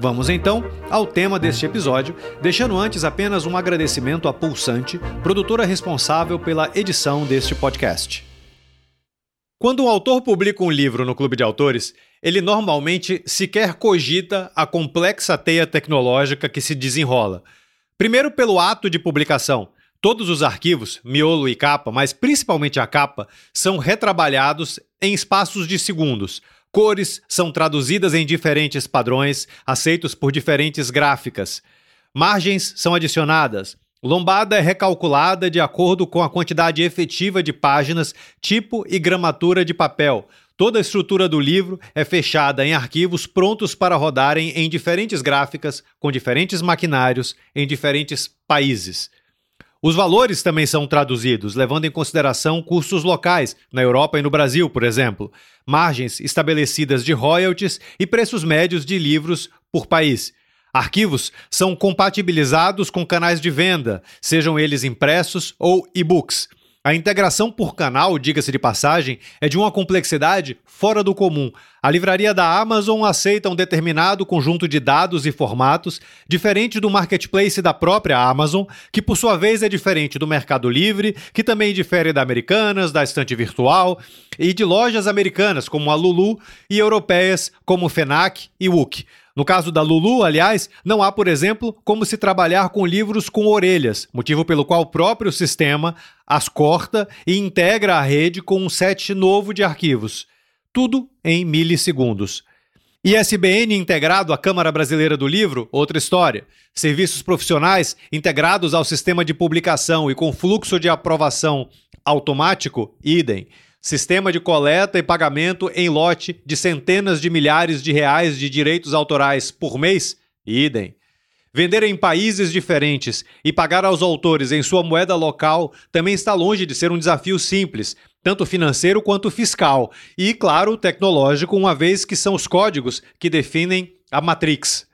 Vamos então ao tema deste episódio, deixando antes apenas um agradecimento à Pulsante, produtora responsável pela edição deste podcast. Quando um autor publica um livro no clube de autores, ele normalmente sequer cogita a complexa teia tecnológica que se desenrola. Primeiro, pelo ato de publicação. Todos os arquivos, miolo e capa, mas principalmente a capa, são retrabalhados em espaços de segundos Cores são traduzidas em diferentes padrões, aceitos por diferentes gráficas. Margens são adicionadas. Lombada é recalculada de acordo com a quantidade efetiva de páginas, tipo e gramatura de papel. Toda a estrutura do livro é fechada em arquivos prontos para rodarem em diferentes gráficas, com diferentes maquinários, em diferentes países. Os valores também são traduzidos, levando em consideração custos locais, na Europa e no Brasil, por exemplo, margens estabelecidas de royalties e preços médios de livros por país. Arquivos são compatibilizados com canais de venda, sejam eles impressos ou e-books. A integração por canal, diga-se de passagem, é de uma complexidade fora do comum. A livraria da Amazon aceita um determinado conjunto de dados e formatos, diferente do marketplace da própria Amazon, que por sua vez é diferente do Mercado Livre, que também difere da Americanas, da Estante Virtual e de lojas americanas como a Lulu e europeias como Fenac e Wook. No caso da Lulu, aliás, não há, por exemplo, como se trabalhar com livros com orelhas, motivo pelo qual o próprio sistema as corta e integra a rede com um set novo de arquivos. Tudo em milissegundos. ISBN integrado à Câmara Brasileira do Livro, outra história. Serviços profissionais integrados ao sistema de publicação e com fluxo de aprovação automático, idem. Sistema de coleta e pagamento em lote de centenas de milhares de reais de direitos autorais por mês? Idem. Vender em países diferentes e pagar aos autores em sua moeda local também está longe de ser um desafio simples, tanto financeiro quanto fiscal, e, claro, tecnológico, uma vez que são os códigos que definem a Matrix.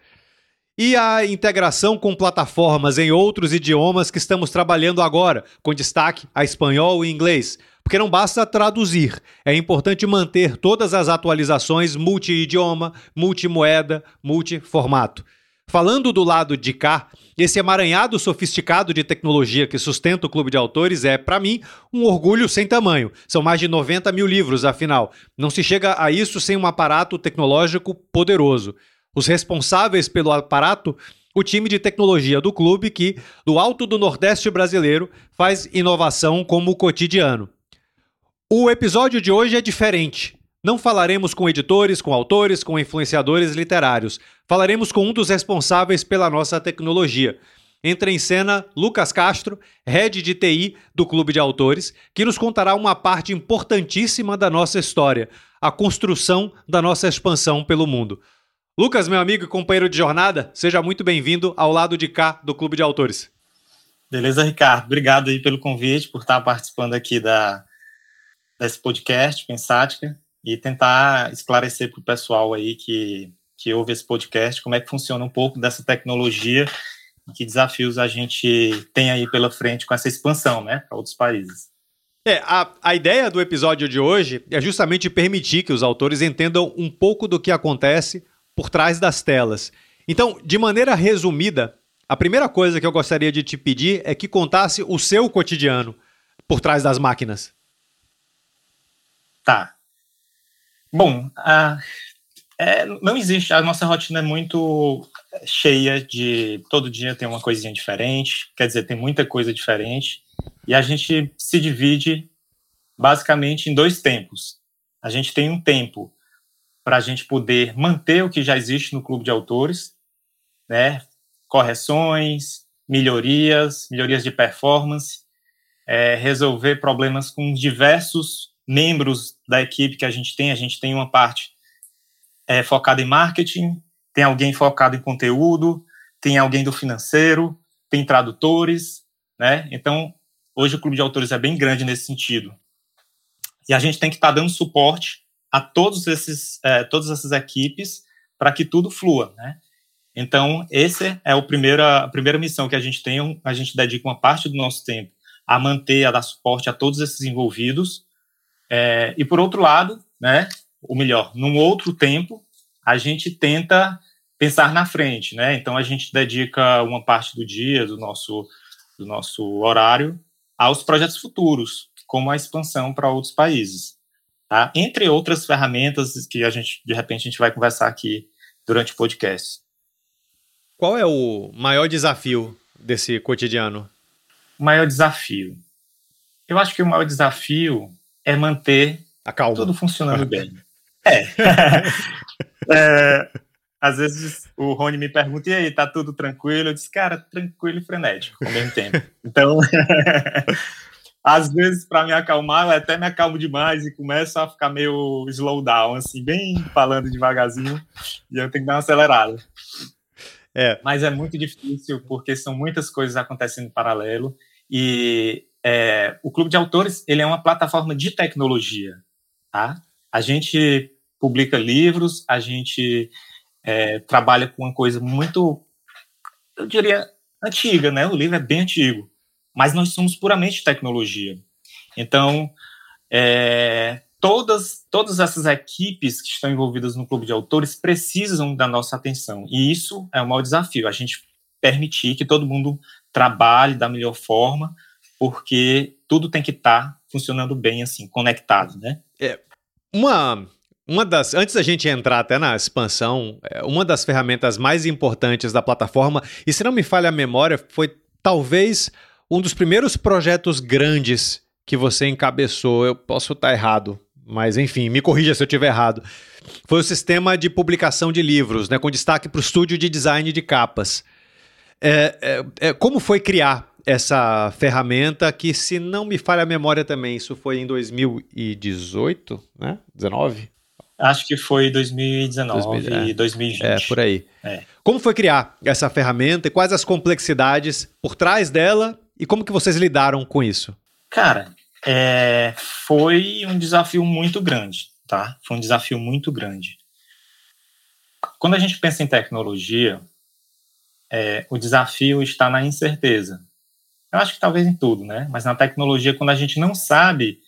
E a integração com plataformas em outros idiomas que estamos trabalhando agora, com destaque a espanhol e inglês. Porque não basta traduzir, é importante manter todas as atualizações multi-idioma, multimoeda, multiformato. Falando do lado de cá, esse emaranhado sofisticado de tecnologia que sustenta o Clube de Autores é, para mim, um orgulho sem tamanho. São mais de 90 mil livros, afinal. Não se chega a isso sem um aparato tecnológico poderoso. Os responsáveis pelo aparato o time de tecnologia do clube que, do alto do Nordeste brasileiro, faz inovação como cotidiano. O episódio de hoje é diferente. Não falaremos com editores, com autores, com influenciadores literários. Falaremos com um dos responsáveis pela nossa tecnologia. Entra em cena Lucas Castro, head de TI do Clube de Autores, que nos contará uma parte importantíssima da nossa história, a construção da nossa expansão pelo mundo. Lucas, meu amigo e companheiro de jornada, seja muito bem-vindo ao lado de cá do Clube de Autores. Beleza, Ricardo. Obrigado aí pelo convite, por estar participando aqui da, desse podcast, Pensática, e tentar esclarecer para o pessoal aí que, que ouve esse podcast como é que funciona um pouco dessa tecnologia e que desafios a gente tem aí pela frente com essa expansão, né, para outros países. É, a, a ideia do episódio de hoje é justamente permitir que os autores entendam um pouco do que acontece por trás das telas. Então, de maneira resumida, a primeira coisa que eu gostaria de te pedir é que contasse o seu cotidiano por trás das máquinas. Tá. Bom, a, é, não existe. A nossa rotina é muito cheia de. Todo dia tem uma coisinha diferente, quer dizer, tem muita coisa diferente. E a gente se divide basicamente em dois tempos. A gente tem um tempo para a gente poder manter o que já existe no clube de autores, né? Correções, melhorias, melhorias de performance, é, resolver problemas com diversos membros da equipe que a gente tem. A gente tem uma parte é, focada em marketing, tem alguém focado em conteúdo, tem alguém do financeiro, tem tradutores, né? Então, hoje o clube de autores é bem grande nesse sentido. E a gente tem que estar tá dando suporte a todos esses, é, todas essas equipes para que tudo flua, né? Então, esse é primeira, a primeira missão que a gente tem, a gente dedica uma parte do nosso tempo a manter, a dar suporte a todos esses envolvidos. É, e, por outro lado, né, ou melhor, num outro tempo, a gente tenta pensar na frente, né? Então, a gente dedica uma parte do dia, do nosso, do nosso horário, aos projetos futuros, como a expansão para outros países. Tá? Entre outras ferramentas que a gente, de repente, a gente vai conversar aqui durante o podcast. Qual é o maior desafio desse cotidiano? O maior desafio. Eu acho que o maior desafio é manter tudo funcionando bem. É. é. Às vezes o Rony me pergunta, e aí, tá tudo tranquilo? Eu disse, cara, tranquilo e frenético ao mesmo tempo. Então, às vezes, para me acalmar, eu até me acalmo demais e começo a ficar meio slow down, assim, bem falando devagarzinho, e eu tenho que dar uma acelerada. É. Mas é muito difícil porque são muitas coisas acontecendo em paralelo e é, o Clube de Autores ele é uma plataforma de tecnologia, tá? A gente publica livros, a gente é, trabalha com uma coisa muito, eu diria, antiga, né? O livro é bem antigo, mas nós somos puramente tecnologia. Então, é, todas, todas essas equipes que estão envolvidas no clube de autores precisam da nossa atenção. E isso é o maior desafio, a gente permitir que todo mundo trabalhe da melhor forma, porque tudo tem que estar tá funcionando bem, assim, conectado, né? É, uma, uma das, antes da gente entrar até na expansão, é, uma das ferramentas mais importantes da plataforma, e se não me falha a memória, foi talvez um dos primeiros projetos grandes que você encabeçou. Eu posso estar errado, mas enfim, me corrija se eu estiver errado. Foi o sistema de publicação de livros, né, com destaque para o estúdio de design de capas. É, é, é, como foi criar essa ferramenta que, se não me falha a memória também, isso foi em 2018, né? 19? Acho que foi 2019 e 2020. É, por aí. É. Como foi criar essa ferramenta e quais as complexidades por trás dela e como que vocês lidaram com isso? Cara, é, foi um desafio muito grande, tá? Foi um desafio muito grande. Quando a gente pensa em tecnologia, é, o desafio está na incerteza. Eu acho que talvez em tudo, né? Mas na tecnologia, quando a gente não sabe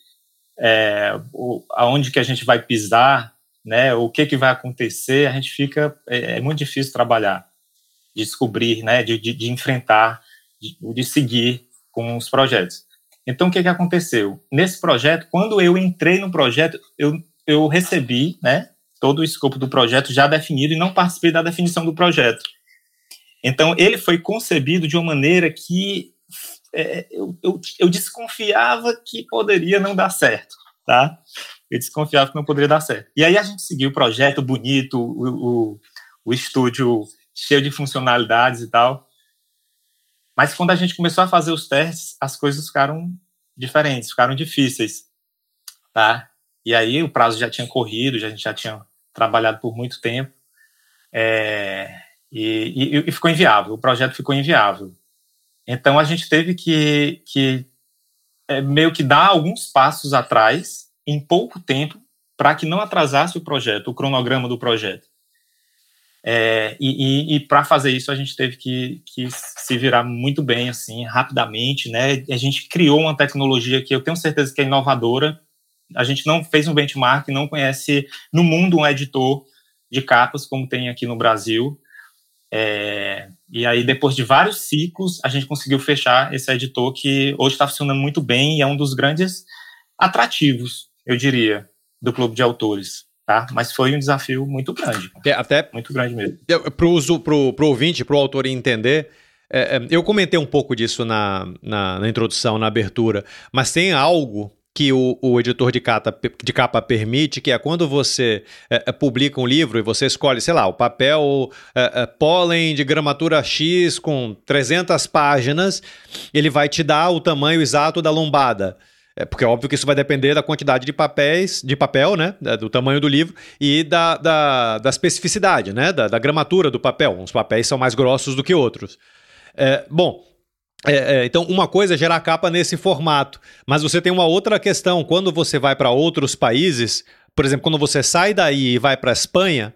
é, o, aonde que a gente vai pisar, né? O que que vai acontecer, a gente fica é, é muito difícil trabalhar, de descobrir, né? De, de, de enfrentar, de, de seguir com os projetos. Então, o que, que aconteceu? Nesse projeto, quando eu entrei no projeto, eu, eu recebi né, todo o escopo do projeto já definido e não participei da definição do projeto. Então, ele foi concebido de uma maneira que é, eu, eu, eu, desconfiava que poderia não dar certo, tá? Eu desconfiava que não poderia dar certo. E aí a gente seguiu o projeto bonito, o, o, o estúdio cheio de funcionalidades e tal. Mas quando a gente começou a fazer os testes, as coisas ficaram diferentes, ficaram difíceis, tá? E aí o prazo já tinha corrido, já, a gente já tinha trabalhado por muito tempo, é, e, e, e, ficou inviável, o projeto ficou inviável. Então a gente teve que, que é, meio que dar alguns passos atrás em pouco tempo para que não atrasasse o projeto, o cronograma do projeto. É, e, e, e para fazer isso a gente teve que, que, se virar muito bem, assim, rapidamente, né? A gente criou uma tecnologia que eu tenho certeza que é inovadora. A gente não fez um benchmark, não conhece no mundo um editor de capas como tem aqui no Brasil. É, e aí, depois de vários ciclos, a gente conseguiu fechar esse editor que hoje está funcionando muito bem e é um dos grandes atrativos, eu diria, do clube de autores tá? Mas foi um desafio muito grande. É, até muito grande mesmo. Para o pro, pro ouvinte, para o autor entender, é, é, eu comentei um pouco disso na, na, na, introdução, na abertura, mas tem algo que o, o editor de, de capa permite, que é quando você é publica um livro e você escolhe, sei lá, o papel é, é, pólen de gramatura X com 300 páginas, ele vai te dar o tamanho exato da lombada. É, porque é óbvio que isso vai depender da quantidade de papéis, de papel, né? Do tamanho do livro e da, da, da especificidade, né? Da, da, gramatura do papel. Uns papéis são mais grossos do que outros. É, bom, é, é, então, uma coisa é gerar capa nesse formato, mas você tem uma outra questão. Quando você vai para outros países, por exemplo, quando você sai daí e vai para a Espanha,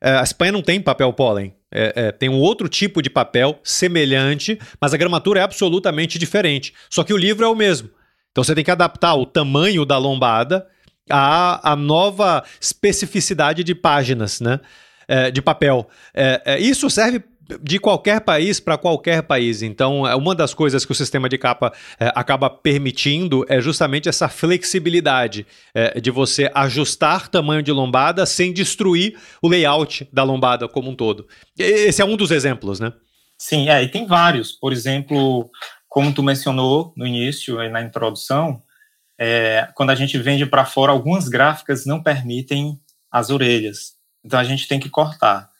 é, a Espanha não tem papel pólen. É, é, tem um outro tipo de papel semelhante, mas a gramatura é absolutamente diferente. Só que o livro é o mesmo. Então você tem que adaptar o tamanho da lombada à, à nova especificidade de páginas, né? É, de papel. É, é, isso serve de qualquer país para qualquer país. Então, é uma das coisas que o sistema de capa é, acaba permitindo é justamente essa flexibilidade é, de você ajustar tamanho de lombada sem destruir o layout da lombada como um todo. Esse é um dos exemplos, né? Sim, é, e tem vários. Por exemplo, como tu mencionou no início, na introdução, é, quando a gente vende para fora, algumas gráficas não permitem as orelhas. Então a gente tem que cortar.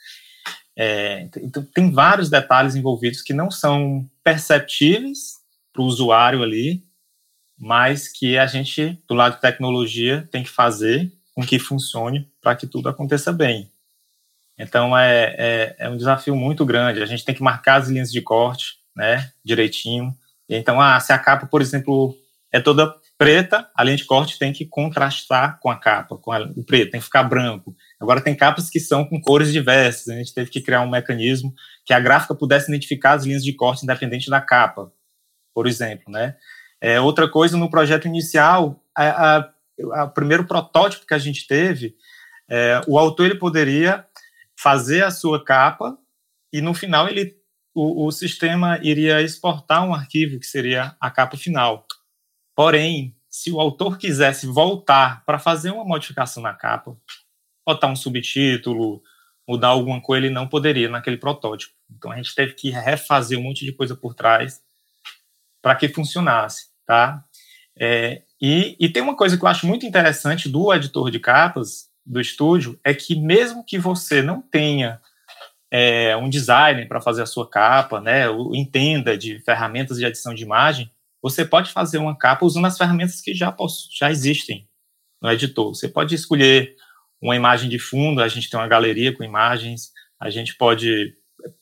É, então, tem vários detalhes envolvidos que não são perceptíveis para o usuário ali, mas que a gente, do lado de tecnologia, tem que fazer com que funcione para que tudo aconteça bem. Então é, é, é, um desafio muito grande. A gente tem que marcar as linhas de corte, né, direitinho. Então, ah, se a capa, por exemplo, é toda preta, a linha de corte tem que contrastar com a capa, com a, o preto, tem que ficar branco. Agora, tem capas que são com cores diversas, a gente teve que criar um mecanismo que a gráfica pudesse identificar as linhas de corte independente da capa, por exemplo, né? É, outra coisa, no projeto inicial, o primeiro protótipo que a gente teve, é, o autor ele poderia fazer a sua capa e no final ele o, o sistema iria exportar um arquivo que seria a capa final. Porém, se o autor quisesse voltar para fazer uma modificação na capa, botar um subtítulo, mudar alguma coisa, ele não poderia naquele protótipo. Então a gente teve que refazer um monte de coisa por trás para que funcionasse, tá? É, e, e, tem uma coisa que eu acho muito interessante do editor de capas do estúdio é que mesmo que você não tenha é, um designer para fazer a sua capa, né, entenda de ferramentas de edição de imagem, você pode fazer uma capa usando as ferramentas que já, já existem no editor. Você pode escolher uma imagem de fundo, a gente tem uma galeria com imagens, a gente pode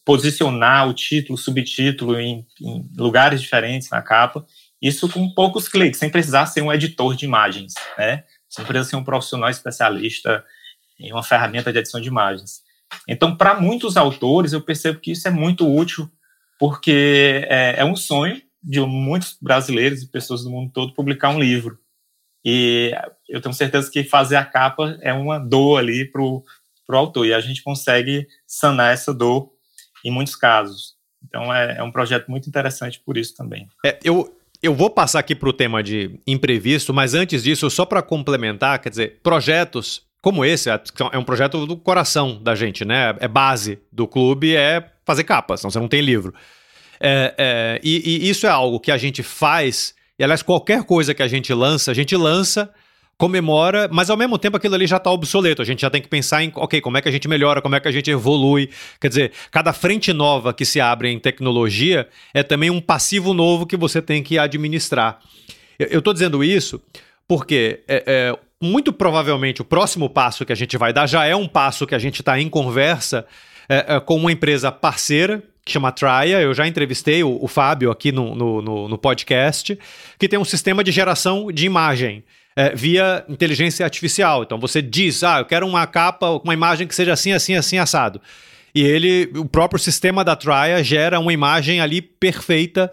posicionar o título, subtítulo em, em lugares diferentes na capa, isso com poucos cliques, sem precisar ser um editor de imagens, né? Sem precisar ser um profissional especialista em uma ferramenta de edição de imagens. Então, para muitos autores, eu percebo que isso é muito útil, porque é, é, um sonho de muitos brasileiros e pessoas do mundo todo publicar um livro. E eu tenho certeza que fazer a capa é uma dor ali para o autor, e a gente consegue sanar essa dor em muitos casos. Então, é, é um projeto muito interessante por isso também. É, eu, eu vou passar aqui para o tema de imprevisto, mas antes disso, só para complementar, quer dizer, projetos como esse, é, é um projeto do coração da gente, né? É base do clube, é fazer capas, senão você não tem livro. É, é, e, e, isso é algo que a gente faz, e aliás, qualquer coisa que a gente lança, a gente lança, comemora, mas ao mesmo tempo aquilo ali já está obsoleto. A gente já tem que pensar em, ok, como é que a gente melhora, como é que a gente evolui. Quer dizer, cada frente nova que se abre em tecnologia é também um passivo novo que você tem que administrar. Eu estou dizendo isso porque é, é, muito provavelmente o próximo passo que a gente vai dar já é um passo que a gente está em conversa é, é, com uma empresa parceira que chama Traia. Eu já entrevistei o, o Fábio aqui no, no, no, podcast, que tem um sistema de geração de imagem. É, via inteligência artificial. Então você diz, ah, eu quero uma capa, uma imagem que seja assim, assim, assim, assado. E ele, o próprio sistema da Traia gera uma imagem ali perfeita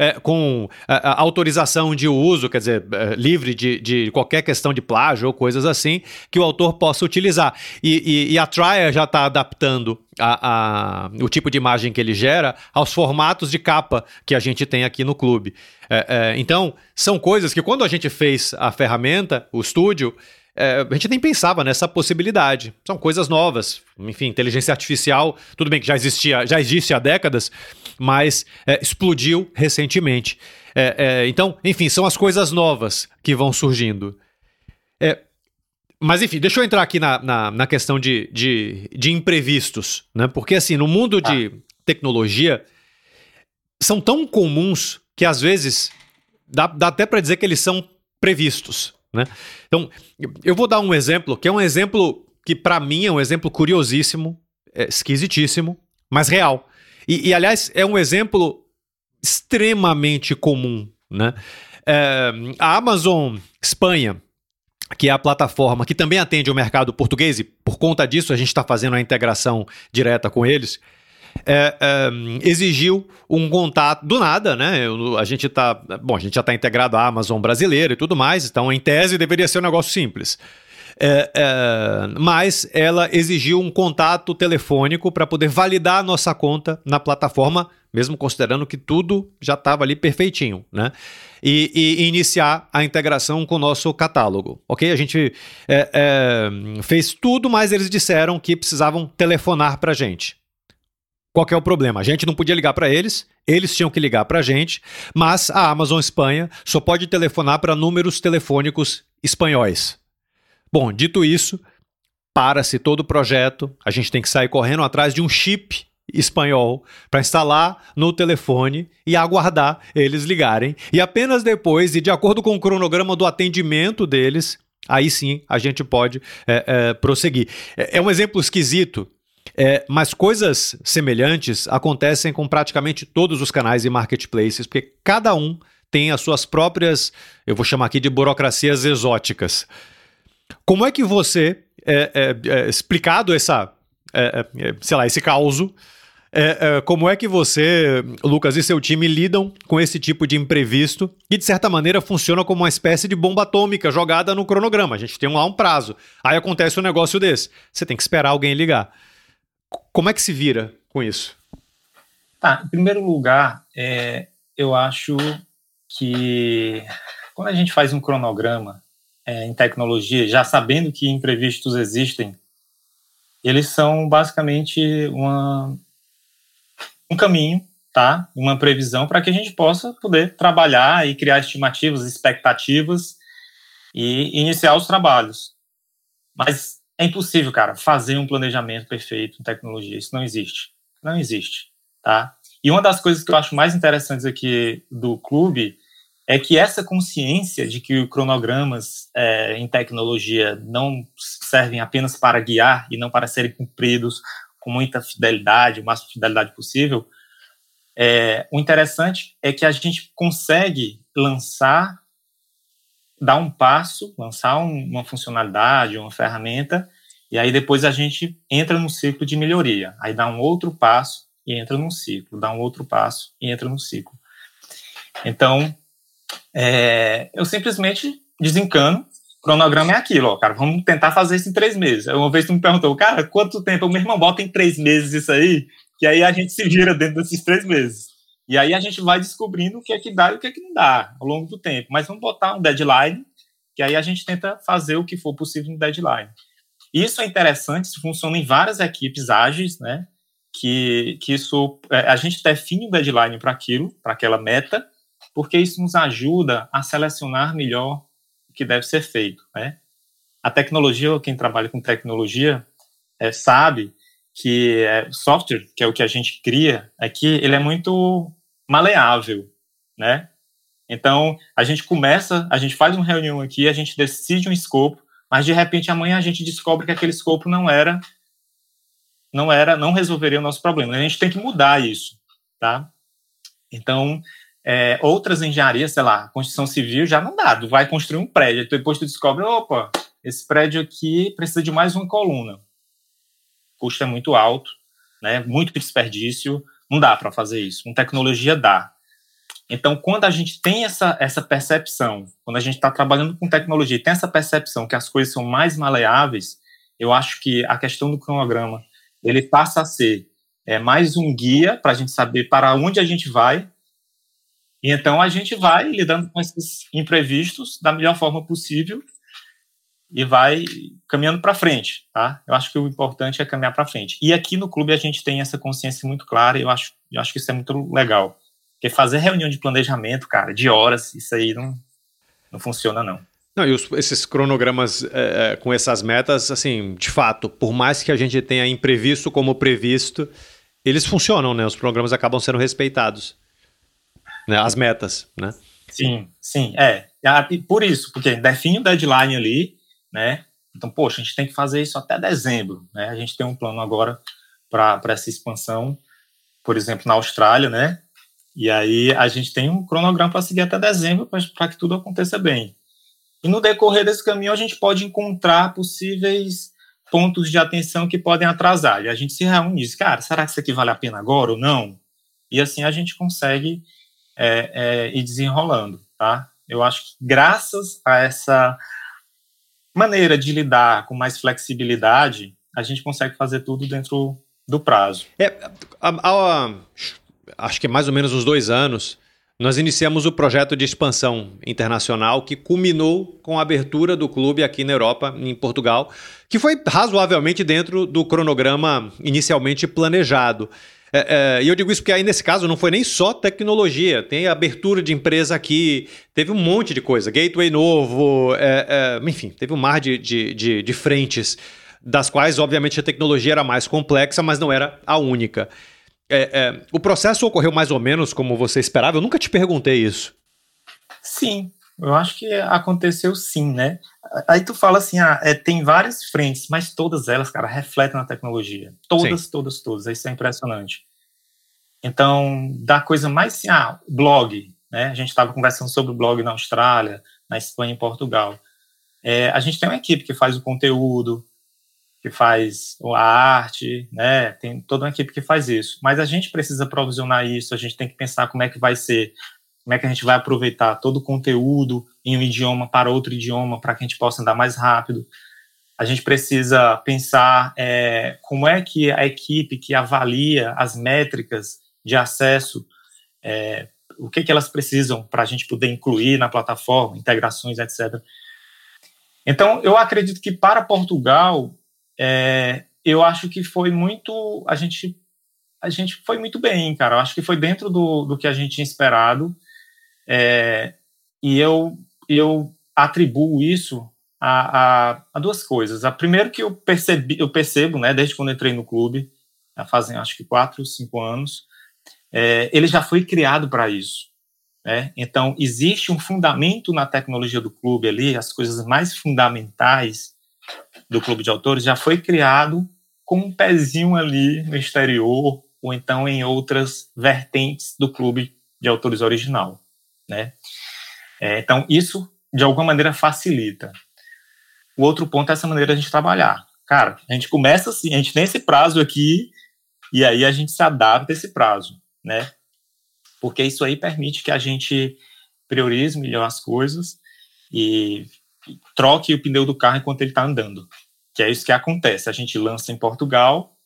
é, com a, é, a autorização de uso, quer dizer, é, livre de, de, qualquer questão de plágio ou coisas assim, que o autor possa utilizar. E, e, e a Trier já está adaptando a, a, o tipo de imagem que ele gera aos formatos de capa que a gente tem aqui no clube. É, é, então, são coisas que quando a gente fez a ferramenta, o estúdio, é, a gente nem pensava nessa possibilidade. São coisas novas. Enfim, inteligência artificial, tudo bem que já existia, já existe há décadas, mas é, explodiu recentemente. É, é então, enfim, são as coisas novas que vão surgindo. É, mas enfim, deixa eu entrar aqui na, na, na questão de, de, de, imprevistos, né? Porque assim, no mundo de ah. tecnologia, são tão comuns que às vezes dá, dá até para dizer que eles são previstos. Né? Então, eu vou dar um exemplo, que é um exemplo que, para mim, é um exemplo curiosíssimo, é esquisitíssimo, mas real. E, e, aliás, é um exemplo extremamente comum. Né? É, a Amazon Espanha, que é a plataforma que também atende o mercado português, e por conta disso a gente está fazendo a integração direta com eles é, é, exigiu um contato do nada, né? A gente tá. Bom, a gente já está integrado à Amazon brasileira e tudo mais, então em tese deveria ser um negócio simples. É, é, mas ela exigiu um contato telefônico para poder validar a nossa conta na plataforma, mesmo considerando que tudo já estava ali perfeitinho, né? E, e, iniciar a integração com o nosso catálogo, ok? A gente é, é fez tudo, mas eles disseram que precisavam telefonar para a gente. Qual é o problema? A gente não podia ligar para eles, eles tinham que ligar para a gente, mas a Amazon Espanha só pode telefonar para números telefônicos espanhóis. Bom, dito isso, para-se todo o projeto, a gente tem que sair correndo atrás de um chip espanhol para instalar no telefone e aguardar eles ligarem. E apenas depois, e de acordo com o cronograma do atendimento deles, aí sim a gente pode é, é, prosseguir. É, é um exemplo esquisito é, mas coisas semelhantes acontecem com praticamente todos os canais e marketplaces, porque cada um tem as suas próprias, eu vou chamar aqui de burocracias exóticas. Como é que você, é, é, é explicado essa, é, é, sei lá, esse caos, como é que você, Lucas e seu time lidam com esse tipo de imprevisto que, de certa maneira, funciona como uma espécie de bomba atômica jogada no cronograma? A gente tem lá um prazo. Aí acontece um negócio desse. Você tem que esperar alguém ligar. Como é que se vira com isso? Tá, em primeiro lugar, é, eu acho que quando a gente faz um cronograma é, em tecnologia, já sabendo que imprevistos existem, eles são basicamente uma, um caminho, tá? Uma previsão para que a gente possa poder trabalhar e criar estimativas, expectativas e iniciar os trabalhos. Mas é impossível, cara, fazer um planejamento perfeito em tecnologia. Isso não existe. Não existe, tá? E uma das coisas que eu acho mais interessantes aqui do clube é que essa consciência de que cronogramas é, em tecnologia não servem apenas para guiar e não para serem cumpridos com muita fidelidade, o máximo de fidelidade possível, é, o interessante é que a gente consegue lançar dar um passo, lançar um, uma funcionalidade, uma ferramenta, e aí depois a gente entra no ciclo de melhoria. Aí dá um outro passo e entra num ciclo, dá um outro passo e entra no ciclo. Então, é, eu simplesmente desencano. O cronograma é aquilo, ó, cara, vamos tentar fazer isso em três meses. Uma vez tu me perguntou, cara, quanto tempo? O meu irmão bota em três meses isso aí, que aí a gente se vira dentro desses três meses. E aí a gente vai descobrindo o que é que dá e o que é que não dá ao longo do tempo. Mas vamos botar um deadline, que aí a gente tenta fazer o que for possível no deadline. Isso é interessante, isso funciona em várias equipes ágeis, né? Que, que isso é, a gente define um deadline para aquilo, para aquela meta, porque isso nos ajuda a selecionar melhor o que deve ser feito, né? A tecnologia, quem trabalha com tecnologia, é, sabe que é, software, que é o que a gente cria aqui, ele é muito maleável, né? Então, a gente começa, a gente faz uma reunião aqui, a gente decide um escopo, mas de repente amanhã a gente descobre que aquele escopo não era não era, não resolveria o nosso problema. A gente tem que mudar isso, tá? Então, é, outras engenharias, sei lá, construção civil já não dá, tu vai construir um prédio, depois tu descobre, opa, esse prédio aqui precisa de mais uma coluna. Custo é muito alto, né? Muito desperdício, não dá para fazer isso. Com tecnologia dá. Então, quando a gente tem essa, essa percepção, quando a gente está trabalhando com tecnologia e tem essa percepção que as coisas são mais maleáveis, eu acho que a questão do cronograma ele passa a ser é, mais um guia para a gente saber para onde a gente vai. E então a gente vai lidando com esses imprevistos da melhor forma possível e vai caminhando para frente, tá? Eu acho que o importante é caminhar para frente. E aqui no clube a gente tem essa consciência muito clara e eu acho, eu acho que isso é muito legal. Porque fazer reunião de planejamento, cara, de horas, isso aí não, não funciona, não. Não, e os, esses cronogramas é, é com essas metas, assim, de fato, por mais que a gente tenha imprevisto como previsto, eles funcionam, né? Os programas acabam sendo respeitados, né? As metas, né? Sim, sim, é. Por isso, porque define o deadline ali, né? Então, poxa, a gente tem que fazer isso até dezembro, né? A gente tem um plano agora para essa expansão, por exemplo, na Austrália, né? E aí a gente tem um cronograma para seguir até dezembro para que tudo aconteça bem. E no decorrer desse caminho a gente pode encontrar possíveis pontos de atenção que podem atrasar. E a gente se reúne e diz, cara, será que isso aqui vale a pena agora ou não? E assim a gente consegue é, é, ir desenrolando, tá? Eu acho que graças a essa maneira de lidar com mais flexibilidade, a gente consegue fazer tudo dentro do prazo. É, a, a, acho que mais ou menos uns dois anos, nós iniciamos o projeto de expansão internacional que culminou com a abertura do clube aqui na Europa, em Portugal, que foi razoavelmente dentro do cronograma inicialmente planejado. É, é, e eu digo isso porque aí nesse caso não foi nem só tecnologia, tem abertura de empresa aqui, teve um monte de coisa, gateway novo, é, é enfim, teve um mar de, de, de, de frentes, das quais, obviamente, a tecnologia era mais complexa, mas não era a única. É, é, o processo ocorreu mais ou menos como você esperava? Eu nunca te perguntei isso. Sim, eu acho que aconteceu sim, né? Aí tu fala assim, ah, é, tem várias frentes, mas todas elas, cara, refletem na tecnologia. Todas, sim. todas, todas. Isso é impressionante. Então, da coisa mais assim, ah, blog, né? A gente estava conversando sobre o blog na Austrália, na Espanha e Portugal. É, a gente tem uma equipe que faz o conteúdo, que faz a arte, né? Tem toda uma equipe que faz isso. Mas a gente precisa provisionar isso, a gente tem que pensar como é que vai ser, como é que a gente vai aproveitar todo o conteúdo em um idioma para outro idioma, para que a gente possa andar mais rápido. A gente precisa pensar é, como é que a equipe que avalia as métricas de acesso, é, o que, que elas precisam para a gente poder incluir na plataforma, integrações, etc. Então, eu acredito que para Portugal, é, eu acho que foi muito. A gente, a gente foi muito bem, cara. Eu acho que foi dentro do, do que a gente tinha esperado. É, e eu, eu atribuo isso a, a, a, duas coisas. A primeiro que eu percebi, eu percebo, né, desde quando entrei no clube, já fazem acho que quatro, cinco anos, é, ele já foi criado para isso. Né? Então existe um fundamento na tecnologia do clube ali, as coisas mais fundamentais do Clube de Autores já foi criado com um pezinho ali no exterior ou então em outras vertentes do Clube de Autores original, né? É, então isso de alguma maneira facilita. O outro ponto é essa maneira de a gente trabalhar. Cara, a gente começa assim, a gente tem esse prazo aqui e aí a gente se adapta a esse prazo, né? Porque isso aí permite que a gente priorize melhor as coisas e troque o pneu do carro enquanto ele está andando. Que é isso que acontece. A gente lança em Portugal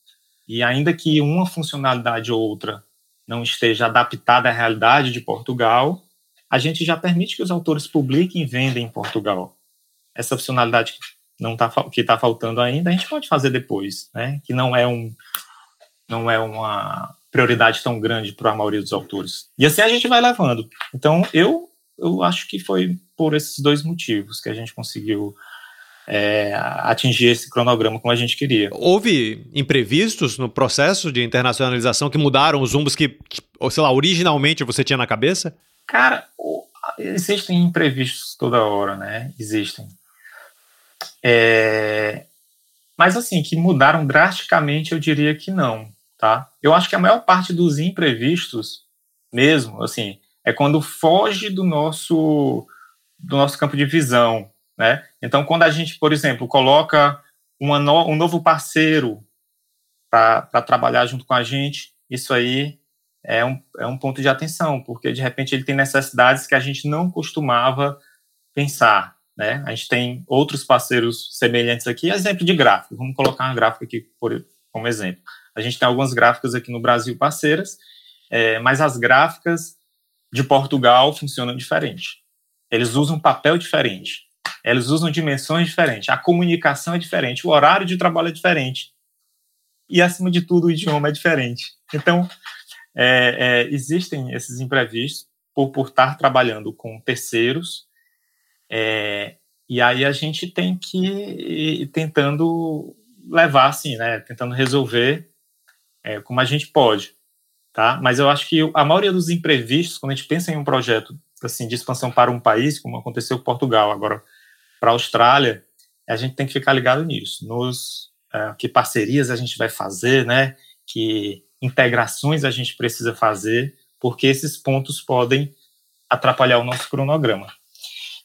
e ainda que uma funcionalidade ou outra não esteja adaptada à realidade de Portugal, a gente já permite que os autores publiquem e vendem em Portugal. Essa funcionalidade que não tá, que está faltando ainda, a gente pode fazer depois, né? Que não é um não é uma prioridade tão grande para a maioria dos autores. E assim a gente vai levando. Então eu eu acho que foi por esses dois motivos que a gente conseguiu é, atingir esse cronograma como a gente queria. Houve imprevistos no processo de internacionalização que mudaram os rumbos que, ou sei lá, originalmente você tinha na cabeça? Cara, existem imprevistos toda hora, né? Existem. É, mas assim, que mudaram drasticamente, eu diria que não, tá? Eu acho que a maior parte dos imprevistos, mesmo, assim, é quando foge do nosso do nosso campo de visão, né? Então, quando a gente, por exemplo, coloca no, um novo parceiro para trabalhar junto com a gente, isso aí é um, é um ponto de atenção, porque de repente ele tem necessidades que a gente não costumava pensar, né? A gente tem outros parceiros semelhantes aqui, exemplo de gráfico, vamos colocar uma gráfica aqui por, como exemplo. A gente tem algumas gráficas aqui no Brasil parceiras, é, mas as gráficas de Portugal funcionam diferente. Eles usam papel diferente. Eles usam dimensões diferentes. A comunicação é diferente. O horário de trabalho é diferente. E, acima de tudo, o idioma é diferente. Então, é, é, existem esses imprevistos por, por estar trabalhando com terceiros. É, e aí a gente tem que ir tentando levar, assim, né? Tentando resolver é, como a gente pode tá? Mas eu acho que a maioria dos imprevistos, quando a gente pensa em um projeto assim de expansão para um país, como aconteceu com Portugal, agora para a Austrália, a gente tem que ficar ligado nisso, nos uh, que parcerias a gente vai fazer, né? Que integrações a gente precisa fazer, porque esses pontos podem atrapalhar o nosso cronograma.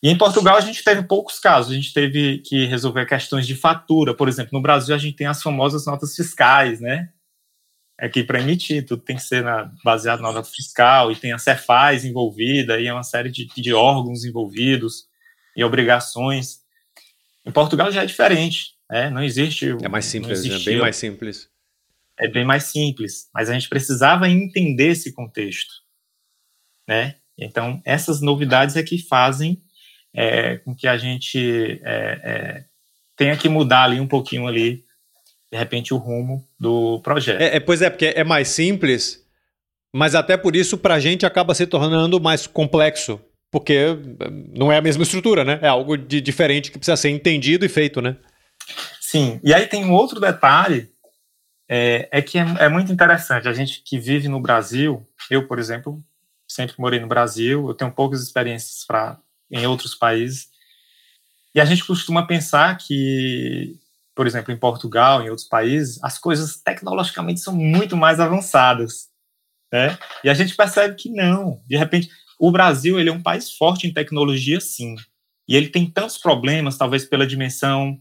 E em Portugal a gente teve poucos casos, a gente teve que resolver questões de fatura, por exemplo, no Brasil a gente tem as famosas notas fiscais, né? Aqui para emitir, tudo tem que ser na, baseado na nota fiscal, e tem a Cefaz envolvida, e é uma série de, de órgãos envolvidos, e obrigações. Em Portugal já é diferente, né? não existe. É mais simples, é bem mais simples. É bem mais simples, mas a gente precisava entender esse contexto, né? Então, essas novidades é que fazem é, com que a gente é, é, tenha que mudar ali um pouquinho ali, de repente, o rumo do projeto. É, é pois é, porque é mais simples, mas até por isso para a gente acaba se tornando mais complexo, porque não é a mesma estrutura, né? É algo de diferente que precisa ser entendido e feito, né? Sim, e aí tem um outro detalhe, é, é que é, é muito interessante, a gente que vive no Brasil, eu, por exemplo, sempre morei no Brasil, eu tenho poucas experiências para em outros países. E a gente costuma pensar que, por exemplo, em Portugal, em outros países, as coisas tecnologicamente são muito mais avançadas, né? E a gente percebe que não. De repente, o Brasil ele é um país forte em tecnologia, sim. E ele tem tantos problemas, talvez pela dimensão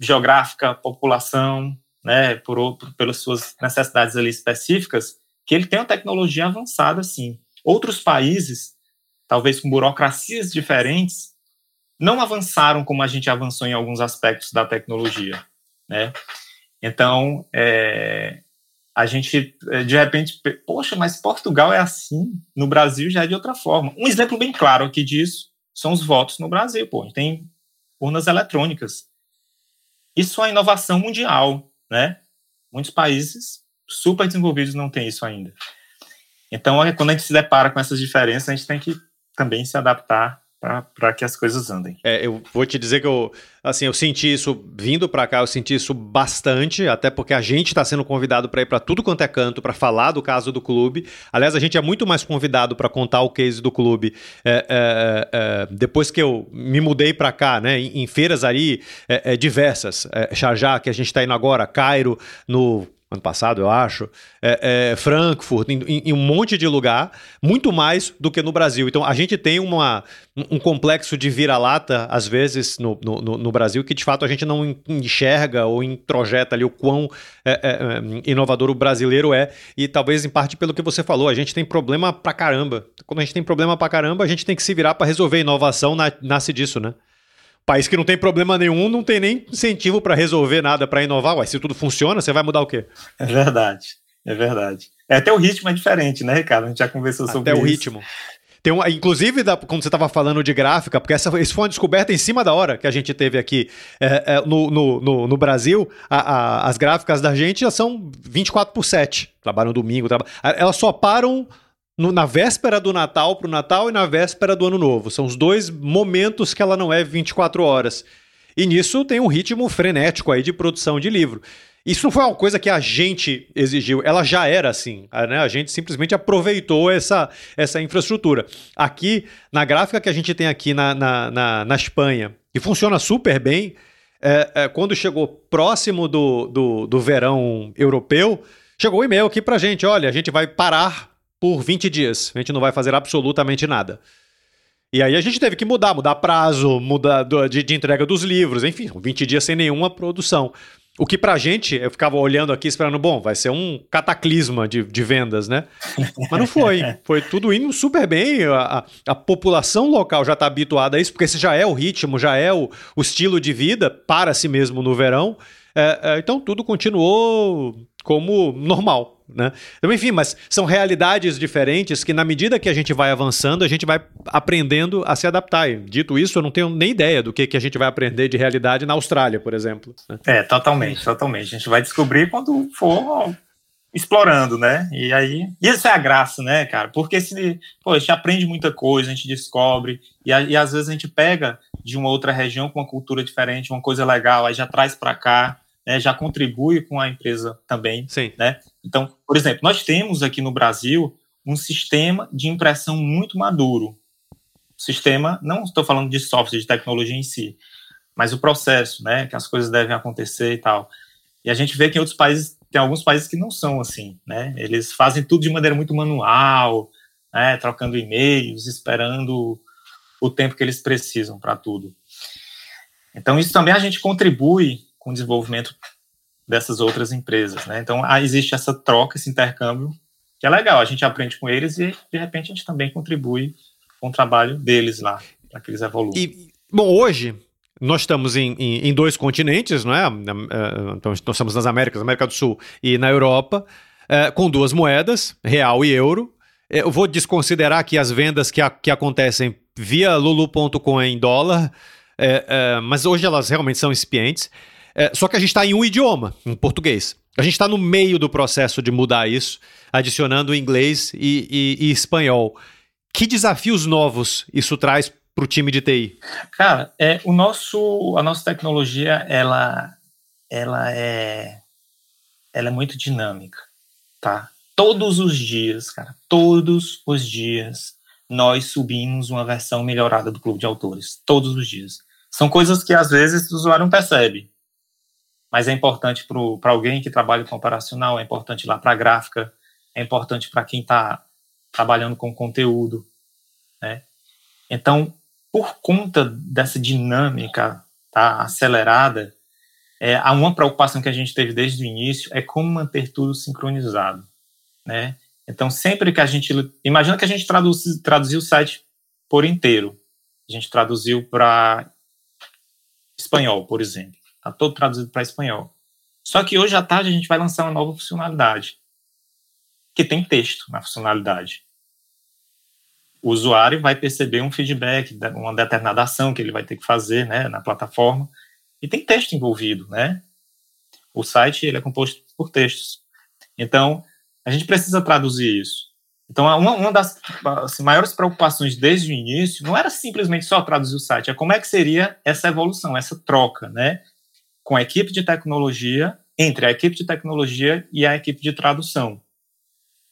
geográfica, população, né, por, outro, pelas suas necessidades ali específicas, que ele tem uma tecnologia avançada, sim. Outros países talvez com burocracias diferentes, não avançaram como a gente avançou em alguns aspectos da tecnologia, né? Então, é, a gente, é, de repente, poxa, mas Portugal é assim, no Brasil já é de outra forma. Um exemplo bem claro aqui disso são os votos no Brasil, pô, tem urnas eletrônicas. Isso é inovação mundial, né? Muitos países super desenvolvidos não têm isso ainda. Então, é, quando a gente se depara com essas diferenças, a gente tem que também se adaptar para que as coisas andem. É, eu vou te dizer que eu, assim, eu senti isso vindo para cá, eu senti isso bastante, até porque a gente está sendo convidado para ir para tudo quanto é canto para falar do caso do clube. Aliás, a gente é muito mais convidado para contar o case do clube é, é, é, depois que eu me mudei para cá, né, em, em feiras ali é, é, diversas, é, Sharjah, que a gente está indo agora, Cairo, no ano passado, eu acho, é, é, Frankfurt, em, em, um monte de lugar, muito mais do que no Brasil. Então a gente tem uma, um complexo de vira-lata, às vezes, no, no, no, Brasil, que de fato a gente não enxerga ou introjeta ali o quão é, é, é, inovador o brasileiro é. E talvez em parte pelo que você falou, a gente tem problema pra caramba. Quando a gente tem problema pra caramba, a gente tem que se virar para resolver. Inovação nasce disso, né? País que não tem problema nenhum, não tem nem incentivo para resolver nada, para inovar. Ué, se tudo funciona, você vai mudar o quê? É verdade, é verdade. É, até o ritmo é diferente, né, Ricardo? A gente já conversou sobre isso. Até o ritmo. Tem um, inclusive, da, quando você estava falando de gráfica, porque essa, isso foi uma descoberta em cima da hora que a gente teve aqui é, é, no, no, no, no, Brasil. A, a, as gráficas da gente já são 24 por 7. Trabalham domingo, traba, elas só param no, na véspera do Natal para o Natal e na véspera do Ano Novo. São os dois momentos que ela não é 24 horas. E nisso tem um ritmo frenético aí de produção de livro. Isso não foi uma coisa que a gente exigiu, ela já era assim. Né? A gente simplesmente aproveitou essa, essa infraestrutura. Aqui, na gráfica que a gente tem aqui na, na, na, na Espanha, que funciona super bem, é, é, quando chegou próximo do, do, do verão europeu, chegou um e-mail aqui para a gente: olha, a gente vai parar por 20 dias. A gente não vai fazer absolutamente nada. E aí a gente teve que mudar, mudar prazo, mudar de, de entrega dos livros, enfim, 20 dias sem nenhuma produção. O que pra gente, eu ficava olhando aqui esperando, bom, vai ser um cataclisma de, de vendas, né? Mas não foi. Foi tudo indo super bem. A, a, a população local já está habituada a isso, porque esse já é o ritmo, já é o, o estilo de vida para si mesmo no verão. É, é, então tudo continuou como normal. Né? Então, enfim, mas são realidades diferentes que, na medida que a gente vai avançando, a gente vai aprendendo a se adaptar. E, dito isso, eu não tenho nem ideia do que, que a gente vai aprender de realidade na Austrália, por exemplo. Né? É, totalmente, totalmente. A gente vai descobrir quando for explorando, né? E aí, e isso é a graça, né, cara? Porque se, pô, a gente aprende muita coisa, a gente descobre, e, e às vezes a gente pega de uma outra região com uma cultura diferente, uma coisa legal, aí já traz para cá, né, já contribui com a empresa também, Sim. né? Então, por exemplo, nós temos aqui no Brasil um sistema de impressão muito maduro, sistema, não estou falando de software, de tecnologia em si, mas o processo, né, que as coisas devem acontecer e tal. E a gente vê que em outros países, tem alguns países que não são assim, né, eles fazem tudo de maneira muito manual, né, trocando e-mails, esperando o tempo que eles precisam para tudo. Então, isso também a gente contribui com o desenvolvimento dessas outras empresas, né? Então, existe essa troca, esse intercâmbio, que é legal, a gente aprende com eles e, de repente, a gente também contribui com o trabalho deles lá, para que eles evoluam. E, bom, hoje, nós estamos em, em, em, dois continentes, não é? Então, nós estamos nas Américas, América do Sul e na Europa, é, com duas moedas, real e euro. É, eu vou desconsiderar aqui as vendas que, a, que acontecem via lulu.com em dólar, é, é, mas hoje elas realmente são incipientes. É, só que a gente está em um idioma, em português. A gente está no meio do processo de mudar isso, adicionando inglês e, e, e espanhol. Que desafios novos isso traz para o time de TI? Cara, é, o nosso, a nossa tecnologia ela, ela é, ela é muito dinâmica, tá? Todos os dias, cara, todos os dias nós subimos uma versão melhorada do clube de autores, todos os dias. São coisas que às vezes o usuário não percebe, mas é importante para alguém que trabalha com operacional, é importante lá para a gráfica, é importante para quem está trabalhando com conteúdo, né? Então, por conta dessa dinâmica tá, acelerada, é, há uma preocupação que a gente teve desde o início é como manter tudo sincronizado, né? Então, sempre que a gente. Imagina que a gente traduz, traduziu o site por inteiro. A gente traduziu para espanhol, por exemplo. Está todo traduzido para espanhol. Só que hoje à tarde a gente vai lançar uma nova funcionalidade, que tem texto na funcionalidade. O usuário vai perceber um feedback, uma determinada ação que ele vai ter que fazer né, na plataforma, e tem texto envolvido. Né? O site ele é composto por textos. Então, a gente precisa traduzir isso. Então, uma, uma das assim, maiores preocupações desde o início não era simplesmente só traduzir o site, é como é que seria essa evolução, essa troca, né? Com a equipe de tecnologia, entre a equipe de tecnologia e a equipe de tradução.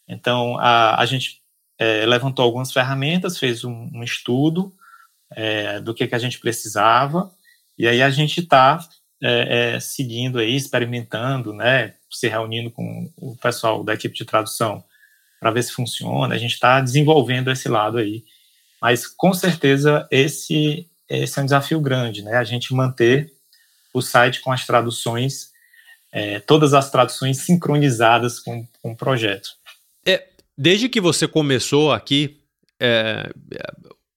Então, a, a gente é, levantou algumas ferramentas, fez um, um estudo é, do que, que a gente precisava, e aí a gente está é, é, seguindo aí, experimentando, né? se reunindo com o pessoal da equipe de tradução para ver se funciona. A gente está desenvolvendo esse lado aí. Mas, com certeza, esse, esse é um desafio grande, né? A gente manter o site com as traduções, é, todas as traduções sincronizadas com, com o projeto. É, desde que você começou aqui, é,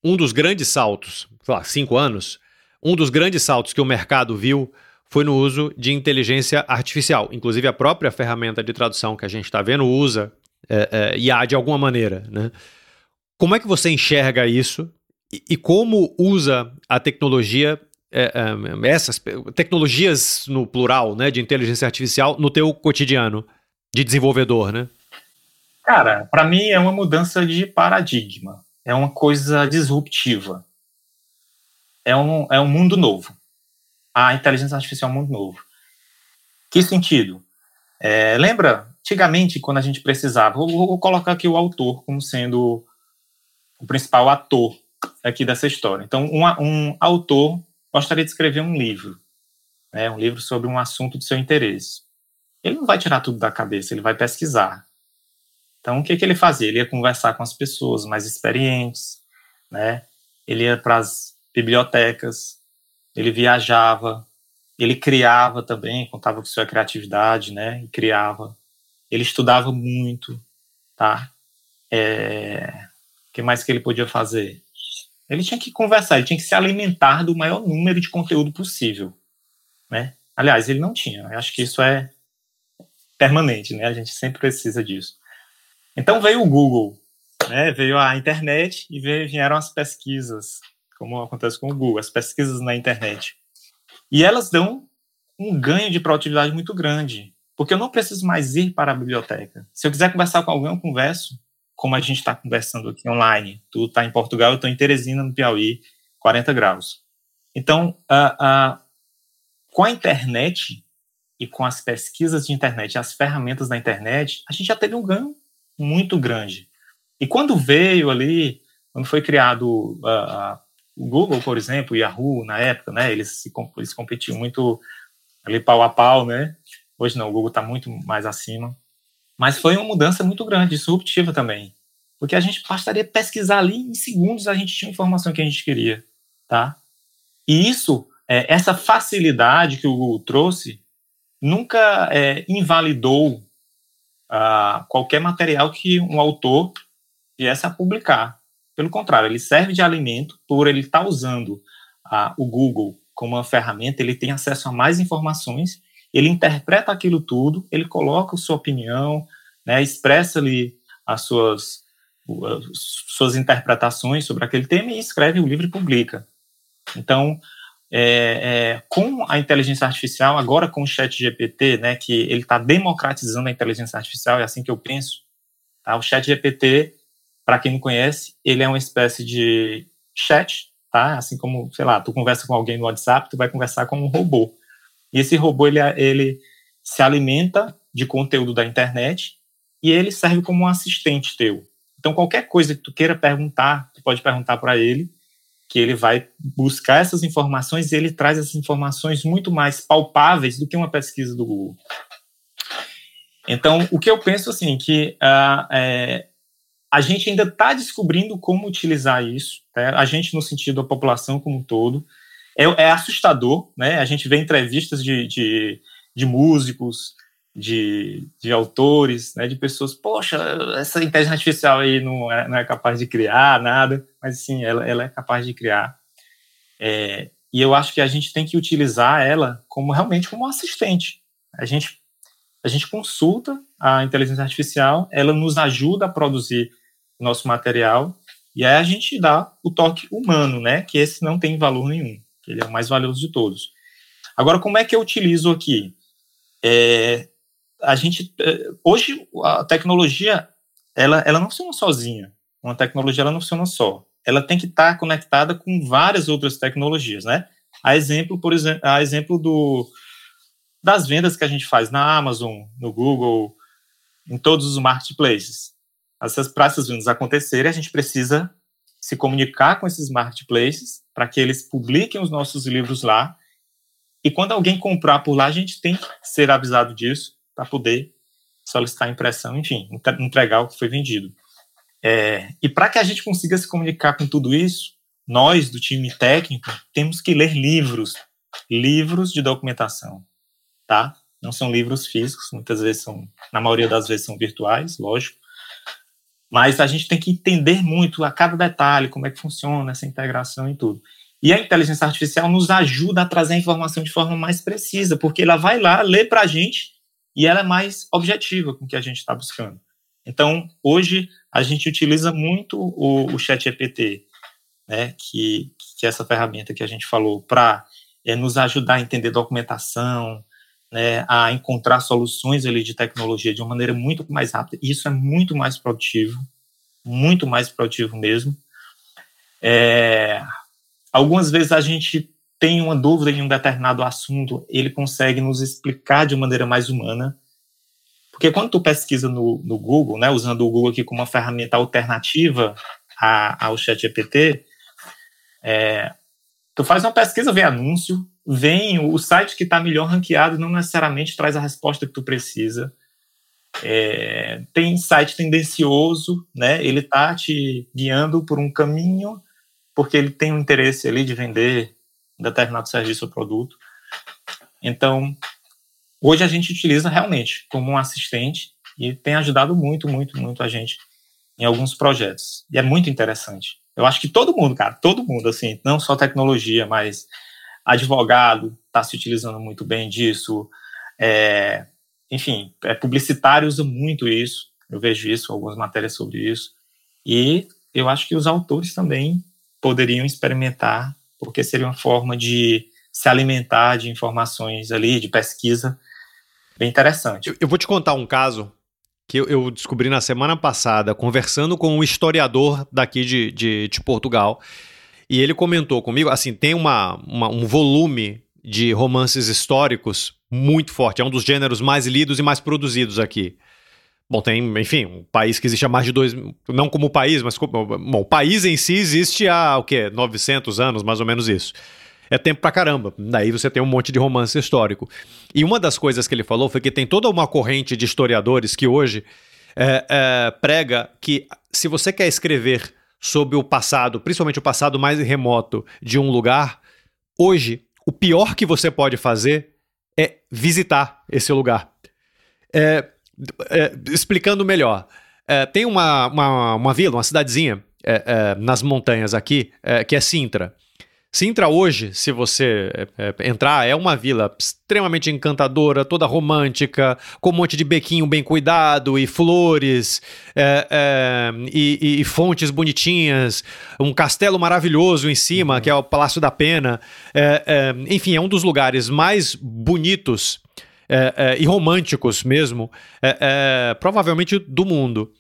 um dos grandes saltos, sei lá, cinco anos, um dos grandes saltos que o mercado viu foi no uso de inteligência artificial. Inclusive, a própria ferramenta de tradução que a gente está vendo usa é, é, IA de alguma maneira. Né? Como é que você enxerga isso e, e como usa a tecnologia, é, é essas tecnologias no plural, né, de inteligência artificial, no teu cotidiano de desenvolvedor, né? Cara, para mim é uma mudança de paradigma, é uma coisa disruptiva, é um, é um mundo novo a inteligência artificial é muito novo. Que sentido? É, lembra, antigamente, quando a gente precisava, vou, vou, colocar aqui o autor como sendo o principal ator aqui dessa história. Então, um, um autor gostaria de escrever um livro, né, um livro sobre um assunto de seu interesse. Ele não vai tirar tudo da cabeça, ele vai pesquisar. Então, o que, que ele fazia? Ele ia conversar com as pessoas mais experientes, né? Ele ia para as bibliotecas, ele viajava, ele criava também, contava com sua criatividade, né? E criava. Ele estudava muito, tá? É... O que mais que ele podia fazer? Ele tinha que conversar, ele tinha que se alimentar do maior número de conteúdo possível, né? Aliás, ele não tinha. Eu acho que isso é permanente, né? A gente sempre precisa disso. Então veio o Google, né? Veio a internet e veio, vieram as pesquisas como acontece com o Google, as pesquisas na internet. E elas dão um ganho de produtividade muito grande, porque eu não preciso mais ir para a biblioteca. Se eu quiser conversar com alguém, eu converso, como a gente está conversando aqui online. Tu está em Portugal, eu estou em Teresina, no Piauí, 40 graus. Então, uh, uh, com a internet e com as pesquisas de internet, as ferramentas da internet, a gente já teve um ganho muito grande. E quando veio ali quando foi criado uh, o Google, por exemplo, o Yahoo, na época, né, eles, se, eles competiam muito ali pau a pau, né? Hoje não, o Google está muito mais acima. Mas foi uma mudança muito grande, disruptiva também. Porque a gente bastaria pesquisar ali, em segundos a gente tinha a informação que a gente queria, tá? E isso, é, essa facilidade que o Google trouxe, nunca é, invalidou ah, qualquer material que um autor viesse a publicar. Pelo contrário, ele serve de alimento por ele estar tá usando ah, o Google como uma ferramenta, ele tem acesso a mais informações, ele interpreta aquilo tudo, ele coloca sua opinião, né, expressa ali as suas, as suas interpretações sobre aquele tema e escreve o livro e publica. Então, é, é, com a inteligência artificial, agora com o chat GPT, né, que ele está democratizando a inteligência artificial, é assim que eu penso, tá? o chat GPT, para quem não conhece, ele é uma espécie de chat, tá? assim como, sei lá, tu conversa com alguém no WhatsApp, tu vai conversar com um robô. E esse robô, ele, ele se alimenta de conteúdo da internet e ele serve como um assistente teu. Então, qualquer coisa que tu queira perguntar, tu pode perguntar para ele, que ele vai buscar essas informações e ele traz essas informações muito mais palpáveis do que uma pesquisa do Google. Então, o que eu penso assim, que uh, é, a gente ainda está descobrindo como utilizar isso, né? a gente no sentido da população como um todo, é, é assustador, né? A gente vê entrevistas de, de, de músicos, de, de autores, né, de pessoas, poxa, essa inteligência artificial aí não é, não é capaz de criar nada, mas sim, ela, ela é capaz de criar. É, e eu acho que a gente tem que utilizar ela como realmente como assistente. A gente, a gente consulta a inteligência artificial, ela nos ajuda a produzir nosso material, e aí a gente dá o toque humano, né, que esse não tem valor nenhum, ele é o mais valioso de todos. Agora, como é que eu utilizo aqui? É, a gente eh, hoje a tecnologia ela, ela não funciona sozinha. Uma tecnologia ela não funciona só. Ela tem que estar conectada com várias outras tecnologias, né? A exemplo, por exemplo, a exemplo do das vendas que a gente faz na Amazon, no Google, em todos os marketplaces. Essas para essas vendas acontecerem, a gente precisa se comunicar com esses marketplaces para que eles publiquem os nossos livros lá. E quando alguém comprar por lá, a gente tem que ser avisado disso para poder solicitar impressão, enfim, entregar o que foi vendido. É, e para que a gente consiga se comunicar com tudo isso, nós do time técnico temos que ler livros, livros de documentação, tá? Não são livros físicos, muitas vezes são, na maioria das vezes são virtuais, lógico. Mas a gente tem que entender muito a cada detalhe, como é que funciona essa integração e tudo. E a inteligência artificial nos ajuda a trazer a informação de forma mais precisa, porque ela vai lá, lê para a gente e ela é mais objetiva com o que a gente está buscando. Então, hoje, a gente utiliza muito o, o Chat GPT, né, que, que é essa ferramenta que a gente falou, para é, nos ajudar a entender documentação, né, a encontrar soluções ali de tecnologia de uma maneira muito mais rápida. E isso é muito mais produtivo, muito mais produtivo mesmo. É, algumas vezes a gente tem uma dúvida em um determinado assunto, ele consegue nos explicar de maneira mais humana. Porque quando tu pesquisa no, no Google, né, usando o Google aqui como uma ferramenta alternativa a, ao ChatGPT, é, tu faz uma pesquisa, vê anúncio, vem o site que está melhor ranqueado, não necessariamente traz a resposta que tu precisa. É, tem site tendencioso, né? Ele tá te guiando por um caminho porque ele tem um interesse ali de vender determinado serviço ou produto. Então, hoje a gente utiliza realmente como um assistente e tem ajudado muito, muito, muito a gente em alguns projetos. E é muito interessante. Eu acho que todo mundo, cara, todo mundo, assim, não só tecnologia, mas advogado está se utilizando muito bem disso. É, enfim, é, publicitário usa muito isso. Eu vejo isso, algumas matérias sobre isso. E eu acho que os autores também poderiam experimentar porque seria uma forma de se alimentar de informações ali, de pesquisa, bem interessante. Eu, eu vou te contar um caso que eu, descobri na semana passada, conversando com um historiador daqui de, de, de Portugal, e ele comentou comigo, assim, tem uma, uma, um volume de romances históricos muito forte, é um dos gêneros mais lidos e mais produzidos aqui. Bom, tem, enfim, um país que existe há mais de dois. Não como país, mas como. Bom, o país em si existe há o quê? 900 anos, mais ou menos isso. É tempo pra caramba. Daí você tem um monte de romance histórico. E uma das coisas que ele falou foi que tem toda uma corrente de historiadores que hoje é, é, prega que se você quer escrever sobre o passado, principalmente o passado mais remoto de um lugar, hoje o pior que você pode fazer é visitar esse lugar. É, é, explicando melhor, é, tem uma, uma, uma, vila, uma cidadezinha é, é, nas montanhas aqui, é, que é Sintra. Sintra hoje, se você é, entrar, é uma vila extremamente encantadora, toda romântica, com um monte de bequinho bem cuidado e flores é, é, e, e, fontes bonitinhas, um castelo maravilhoso em cima, uhum. que é o Palácio da Pena. enfim, é um dos lugares mais bonitos é, é, e românticos mesmo, é, é, provavelmente do mundo.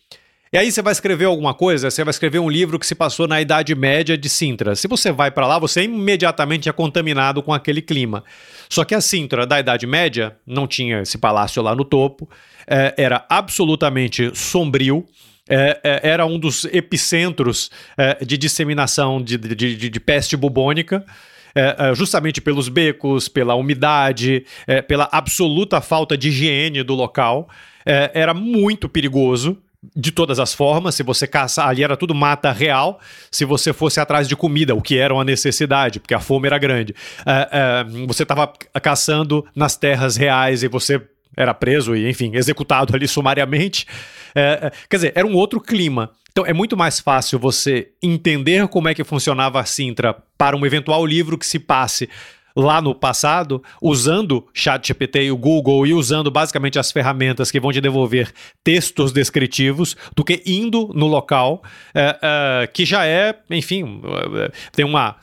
E aí você vai escrever alguma coisa, você vai escrever um livro que se passou na Idade Média de Sintra. Se você vai para lá, você imediatamente é contaminado com aquele clima. Só que a Sintra da Idade Média não tinha esse palácio lá no topo, é, era absolutamente sombrio. É, é, era um dos epicentros é, de disseminação de, de, de, de peste bubônica é, é, justamente pelos becos, pela umidade, é, pela absoluta falta de higiene do local. É, era muito perigoso de todas as formas. Se você caçar, ali era tudo mata real. Se você fosse atrás de comida, o que era uma necessidade, porque a fome era grande, é, é, você estava caçando nas terras reais e você era preso e, enfim, executado ali sumariamente. É, quer dizer, era um outro clima. Então é muito mais fácil você entender como é que funcionava a Sintra para um eventual livro que se passe lá no passado, usando ChatGPT e o Google e usando basicamente as ferramentas que vão te devolver textos descritivos, do que indo no local, é, é, que já é, enfim, é, tem uma.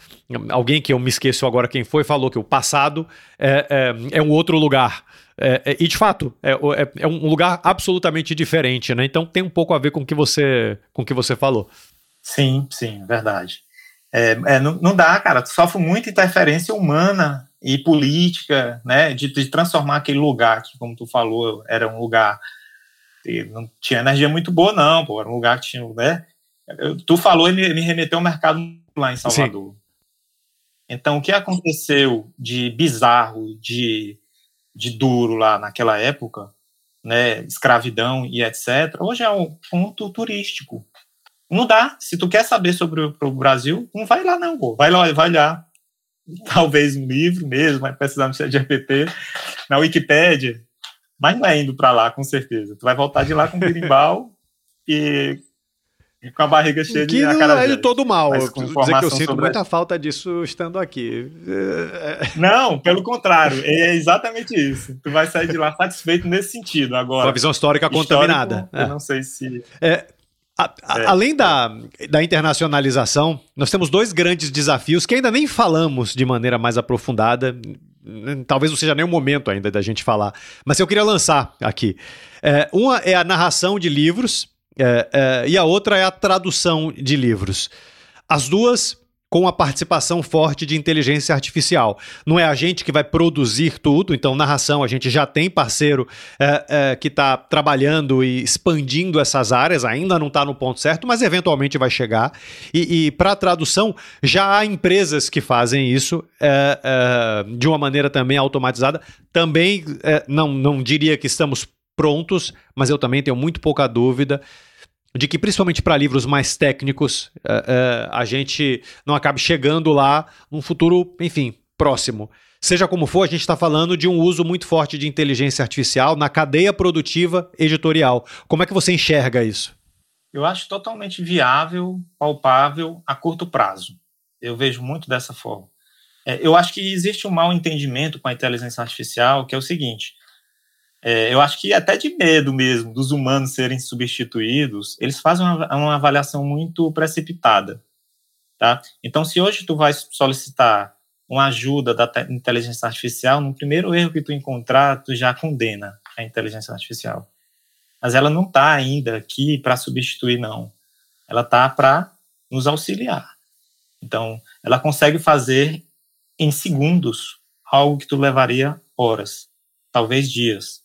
Alguém que eu me esqueço agora quem foi, falou que o passado é, é, é um outro lugar. É, é, e de fato, é, é, é, um lugar absolutamente diferente, né? Então tem um pouco a ver com o que você, com o que você falou. Sim, sim, verdade. É, é, não, não, dá, cara. Tu sofre muita interferência humana e política, né? De, de, transformar aquele lugar que, como tu falou, era um lugar que não tinha energia muito boa, não, pô. Era um lugar que tinha, né? Tu falou e me, me remeteu ao mercado lá em Salvador. Sim. Então, o que aconteceu de bizarro, de de duro lá naquela época, né, escravidão e etc., hoje é um ponto turístico. Não dá. Se tu quer saber sobre o Brasil, não vai lá não, pô. Vai lá, vai. Talvez um livro mesmo, vai precisar no GPT, na Wikipédia, mas não é indo para lá, com certeza. Tu vai voltar de lá com berimbau e com a barriga cheia que de Que não é de todo mal. Dizer que eu sinto sobre... muita falta disso estando aqui. Não, pelo contrário. É exatamente isso. Tu vai sair de lá satisfeito nesse sentido. Agora, uma visão histórica contaminada. Eu é. não sei se... É, a, a, é. Além da, da internacionalização, nós temos dois grandes desafios que ainda nem falamos de maneira mais aprofundada. Talvez não seja nem o momento ainda da gente falar, mas eu queria lançar aqui. É, uma é a narração de livros, é, é, e a outra é a tradução de livros. As duas com a participação forte de inteligência artificial. Não é a gente que vai produzir tudo, então, narração, a gente já tem parceiro é, é, que está trabalhando e expandindo essas áreas, ainda não está no ponto certo, mas eventualmente vai chegar. E, e para tradução, já há empresas que fazem isso é, é de uma maneira também automatizada. Também é, não, não diria que estamos prontos, mas eu também tenho muito pouca dúvida de que, principalmente para livros mais técnicos, uh, uh, a gente não acabe chegando lá num futuro, enfim, próximo. Seja como for, a gente está falando de um uso muito forte de inteligência artificial na cadeia produtiva editorial. Como é que você enxerga isso? Eu acho totalmente viável, palpável, a curto prazo. Eu vejo muito dessa forma. É, eu acho que existe um mau entendimento com a inteligência artificial, que é o seguinte: é, eu acho que até de medo mesmo dos humanos serem substituídos, eles fazem uma, uma avaliação muito precipitada, tá? Então, se hoje tu vai solicitar uma ajuda da inteligência artificial, no primeiro erro que tu encontrar, tu já condena a inteligência artificial. Mas ela não está ainda aqui para substituir, não. Ela está para nos auxiliar. Então, ela consegue fazer em segundos algo que tu levaria horas, talvez dias.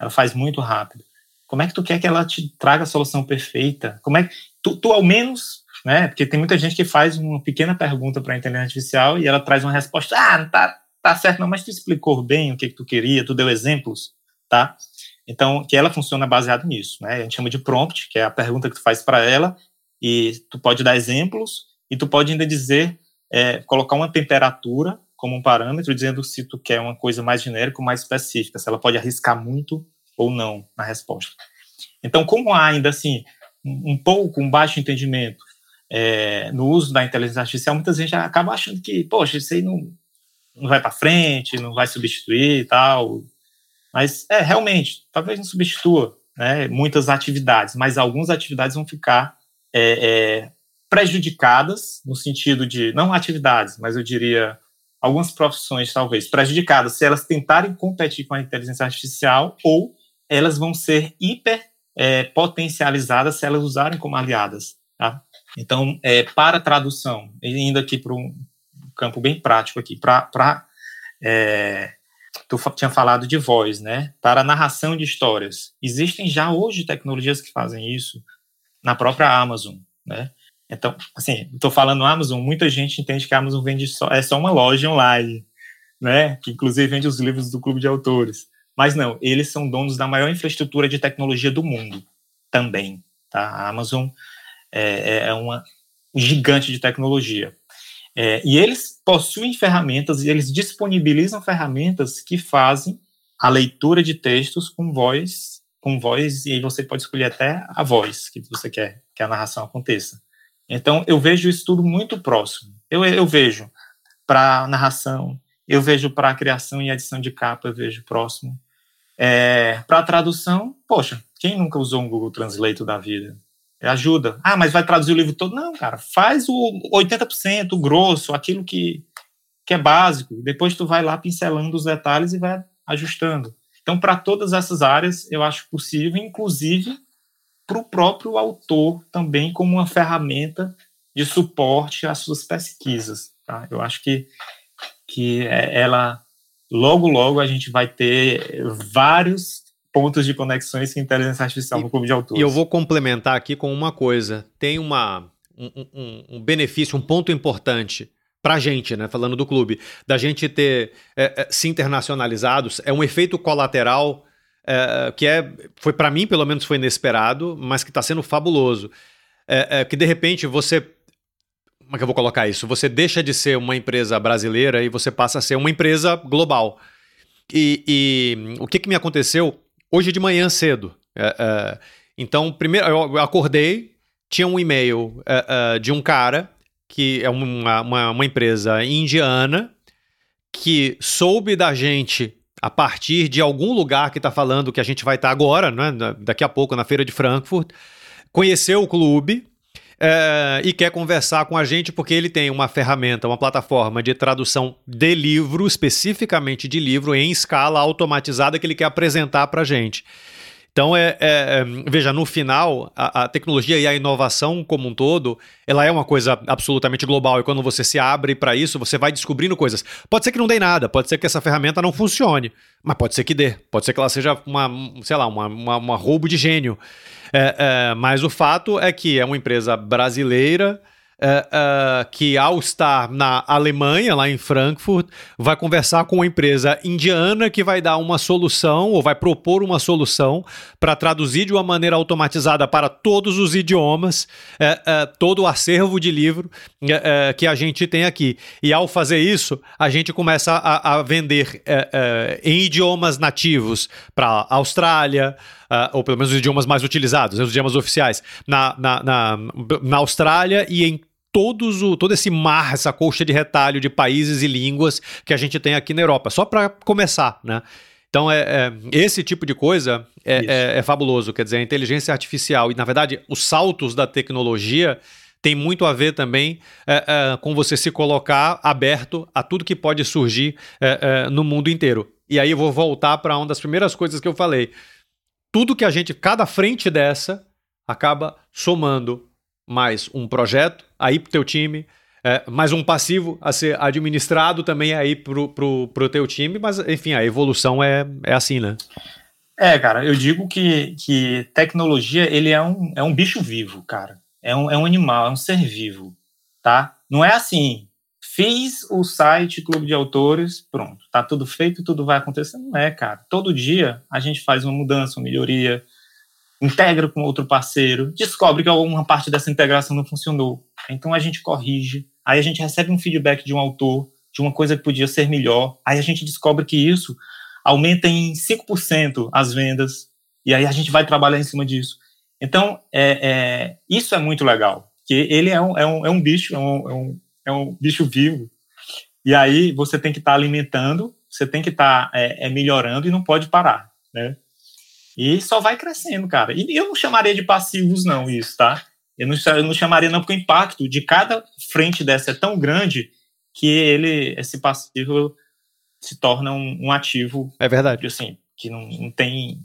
Ela faz muito rápido. Como é que tu quer que ela te traga a solução perfeita? Como é que tu, tu ao menos, né? Porque tem muita gente que faz uma pequena pergunta para a inteligência artificial e ela traz uma resposta, ah, não tá, tá certo não, mas tu explicou bem o que, que tu queria, tu deu exemplos, tá? Então, que ela funciona baseado nisso, né? A gente chama de prompt, que é a pergunta que tu faz para ela e tu pode dar exemplos e tu pode ainda dizer, é, colocar uma temperatura como um parâmetro, dizendo se tu quer uma coisa mais genérica ou mais específica, se ela pode arriscar muito ou não na resposta. Então, como há ainda assim um pouco, um baixo entendimento é, no uso da inteligência artificial, muita gente acaba achando que, poxa, isso aí não, não vai para frente, não vai substituir e tal. Mas, é, realmente, talvez não substitua né, muitas atividades, mas algumas atividades vão ficar é, é, prejudicadas, no sentido de, não atividades, mas eu diria algumas profissões, talvez, prejudicadas se elas tentarem competir com a inteligência artificial ou elas vão ser hiper é, potencializadas se elas usarem como aliadas. Tá? Então, é, para tradução, indo aqui para um campo bem prático aqui, para é, tu tinha falado de voz, né? Para narração de histórias, existem já hoje tecnologias que fazem isso na própria Amazon, né? Então, assim, estou falando Amazon, muita gente entende que a Amazon vende só, é só uma loja online, né? Que inclusive vende os livros do clube de autores. Mas não, eles são donos da maior infraestrutura de tecnologia do mundo também. Tá? A Amazon é, é, é uma gigante de tecnologia. É, e eles possuem ferramentas e eles disponibilizam ferramentas que fazem a leitura de textos com voz, com voz, e aí você pode escolher até a voz que você quer que a narração aconteça. Então, eu vejo isso tudo muito próximo. Eu, eu vejo para narração, eu vejo para criação e edição de capa, eu vejo próximo. É, para tradução, poxa, quem nunca usou um Google Translate da vida? Ajuda. Ah, mas vai traduzir o livro todo? Não, cara, faz o 80%, o grosso, aquilo que, que é básico. Depois tu vai lá pincelando os detalhes e vai ajustando. Então, para todas essas áreas, eu acho possível, inclusive para o próprio autor também como uma ferramenta de suporte às suas pesquisas. Tá? Eu acho que, que é, ela logo, logo a gente vai ter vários pontos de conexões com inteligência artificial e, no clube de autores. E eu vou complementar aqui com uma coisa. Tem uma, um, um, um benefício, um ponto importante para a gente, né? Falando do clube, da gente ter é, é, se internacionalizados, é um efeito colateral é, que é, foi para mim, pelo menos, foi inesperado, mas que está sendo fabuloso. É, é, que de repente você como é que eu vou colocar isso? Você deixa de ser uma empresa brasileira e você passa a ser uma empresa global. E, e o que, que me aconteceu hoje de manhã cedo? É, é, então, primeiro, eu acordei, tinha um e-mail é, de um cara que é uma, uma, uma empresa indiana que soube da gente a partir de algum lugar que está falando que a gente vai estar tá agora, né, daqui a pouco na feira de Frankfurt, conheceu o clube é, e quer conversar com a gente porque ele tem uma ferramenta, uma plataforma de tradução de livro, especificamente de livro, em escala automatizada que ele quer apresentar para a gente. Então, é, é, é, veja, no final, a, a, tecnologia e a inovação como um todo, ela é uma coisa absolutamente global. E quando você se abre para isso, você vai descobrindo coisas. Pode ser que não dê nada, pode ser que essa ferramenta não funcione, mas pode ser que dê. Pode ser que ela seja uma, sei lá, uma, uma, uma roubo de gênio. É, é, mas o fato é que é uma empresa brasileira uh, que, ao estar na Alemanha, lá em Frankfurt, vai conversar com uma empresa indiana que vai dar uma solução ou vai propor uma solução para traduzir de uma maneira automatizada para todos os idiomas uh, todo o acervo de livro que a gente tem aqui. E ao fazer isso, a gente começa a, a vender em idiomas nativos para Austrália. Uh, ou pelo menos os idiomas mais utilizados, os idiomas oficiais, na, na, na, na Austrália e em todos o, todo esse mar, essa colcha de retalho de países e línguas que a gente tem aqui na Europa, só para começar, né? Então, é, é, esse tipo de coisa é, é, é, fabuloso. Quer dizer, a inteligência artificial e, na verdade, os saltos da tecnologia tem muito a ver também é, é, com você se colocar aberto a tudo que pode surgir é, no mundo inteiro. E aí eu vou voltar para uma das primeiras coisas que eu falei. Tudo que a gente, cada frente dessa, acaba somando mais um projeto aí para o teu time, é, mais um passivo a ser administrado também aí para o teu time, mas enfim, a evolução é, é assim, né? É, cara, eu digo que, que tecnologia, ele é um, é um bicho vivo, cara. É um, é um animal, é um ser vivo, tá? Não é assim, fiz o site Clube de Autores, pronto, tá tudo feito, tudo vai acontecer. Não é, cara. Todo dia a gente faz uma mudança, uma melhoria, integra com outro parceiro, descobre que alguma parte dessa integração não funcionou. Então a gente corrige, aí a gente recebe um feedback de um autor, de uma coisa que podia ser melhor, aí a gente descobre que isso aumenta em 5% as vendas, e aí a gente vai trabalhar em cima disso. Então, é, é, isso é muito legal, que ele é um, é um, é um bicho, é um, é, um, é um bicho vivo, e aí você tem que estar tá alimentando, você tem que estar tá, é, é, melhorando e não pode parar, né? E só vai crescendo, cara. E eu não chamaria de passivos, não, isso, tá? Eu não, eu não chamaria, não, porque o impacto de cada frente dessa é tão grande que ele, esse passivo se torna um, um ativo. É verdade. Assim, que não, não, tem,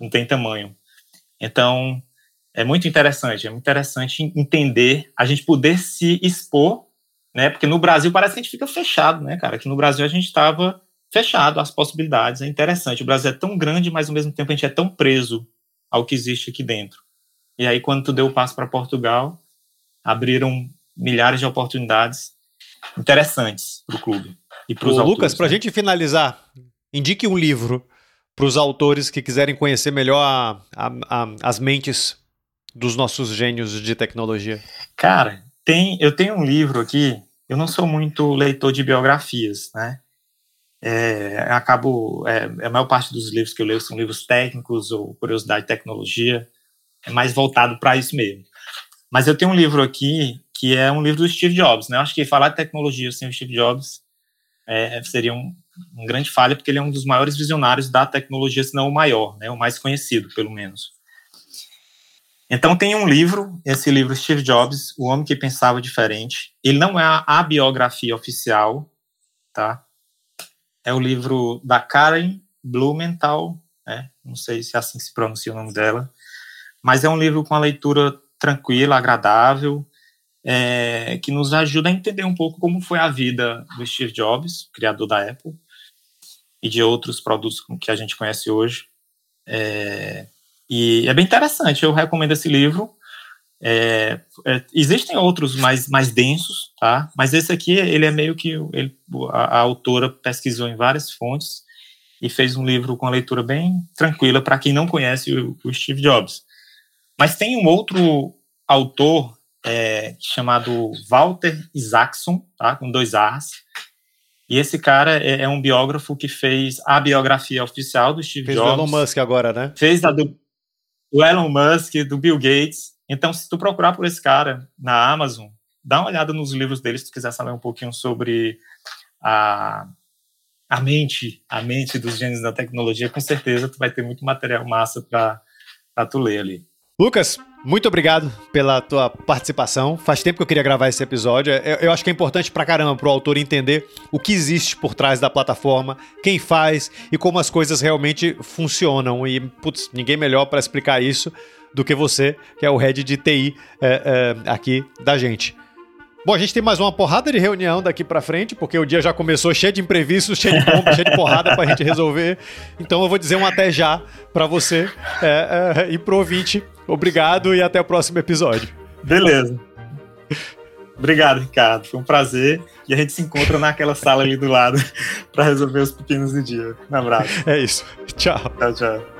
não tem tamanho. Então, é muito interessante, é muito interessante entender, a gente poder se expor, né? Porque no Brasil parece que a gente fica fechado, né, cara? Que no Brasil a gente estava fechado às possibilidades. É interessante. O Brasil é tão grande, mas ao mesmo tempo a gente é tão preso ao que existe aqui dentro. E aí, quando tu deu o passo para Portugal, abriram milhares de oportunidades interessantes para o clube. E para os Lucas, para a né? gente finalizar, indique um livro para os autores que quiserem conhecer melhor a, a, a, as mentes dos nossos gênios de tecnologia. Cara, tem, eu tenho um livro aqui. Eu não sou muito leitor de biografias, né? É, acabo é, a maior parte dos livros que eu leio são livros técnicos ou curiosidade de tecnologia, é mais voltado para isso mesmo. Mas eu tenho um livro aqui que é um livro do Steve Jobs, né? Eu acho que falar de tecnologia sem o Steve Jobs é, seria um, um, grande falha, porque ele é um dos maiores visionários da tecnologia, se não o maior, né, o mais conhecido, pelo menos. Então tem um livro, esse livro Steve Jobs, O Homem que Pensava Diferente. Ele não é a, a biografia oficial, tá? É o livro da Karen Blumenthal, né? não sei se é assim se pronuncia o nome dela, mas é um livro com a leitura tranquila, agradável, é, que nos ajuda a entender um pouco como foi a vida do Steve Jobs, criador da Apple, e de outros produtos que a gente conhece hoje. É, e é bem interessante, eu recomendo esse livro. É, é, existem outros mais, mais densos, tá? Mas esse aqui, ele é meio que ele, a, a, autora pesquisou em várias fontes e fez um livro com a leitura bem tranquila para quem não conhece o, o, Steve Jobs. Mas tem um outro autor é, chamado Walter Isaacson, tá? com dois A's. E esse cara é, é, um biógrafo que fez a biografia oficial do Steve fez Jobs. Fez o Elon Musk agora, né? Fez a do, do Elon Musk, do Bill Gates. Então, se tu procurar por esse cara na Amazon, dá uma olhada nos livros dele se tu quiser saber um pouquinho sobre a, a mente, a mente dos gênios da tecnologia, com certeza tu vai ter muito material massa para tu ler ali. Lucas, muito obrigado pela tua participação. Faz tempo que eu queria gravar esse episódio. Eu, eu acho que é importante pra caramba pro autor entender o que existe por trás da plataforma, quem faz e como as coisas realmente funcionam. E, putz, ninguém melhor para explicar isso do que você, que é o head de TI é, é, aqui da gente. Bom, a gente tem mais uma porrada de reunião daqui para frente, porque o dia já começou cheio de imprevistos, cheio de bomba, cheio de porrada pra gente resolver. Então eu vou dizer um até já para você é, é, e pro ouvinte. Obrigado e até o próximo episódio. Beleza. Obrigado, Ricardo. Foi um prazer. E a gente se encontra naquela sala ali do lado para resolver os pepinos do dia. Um abraço. É isso. Tchau. Tchau, tchau.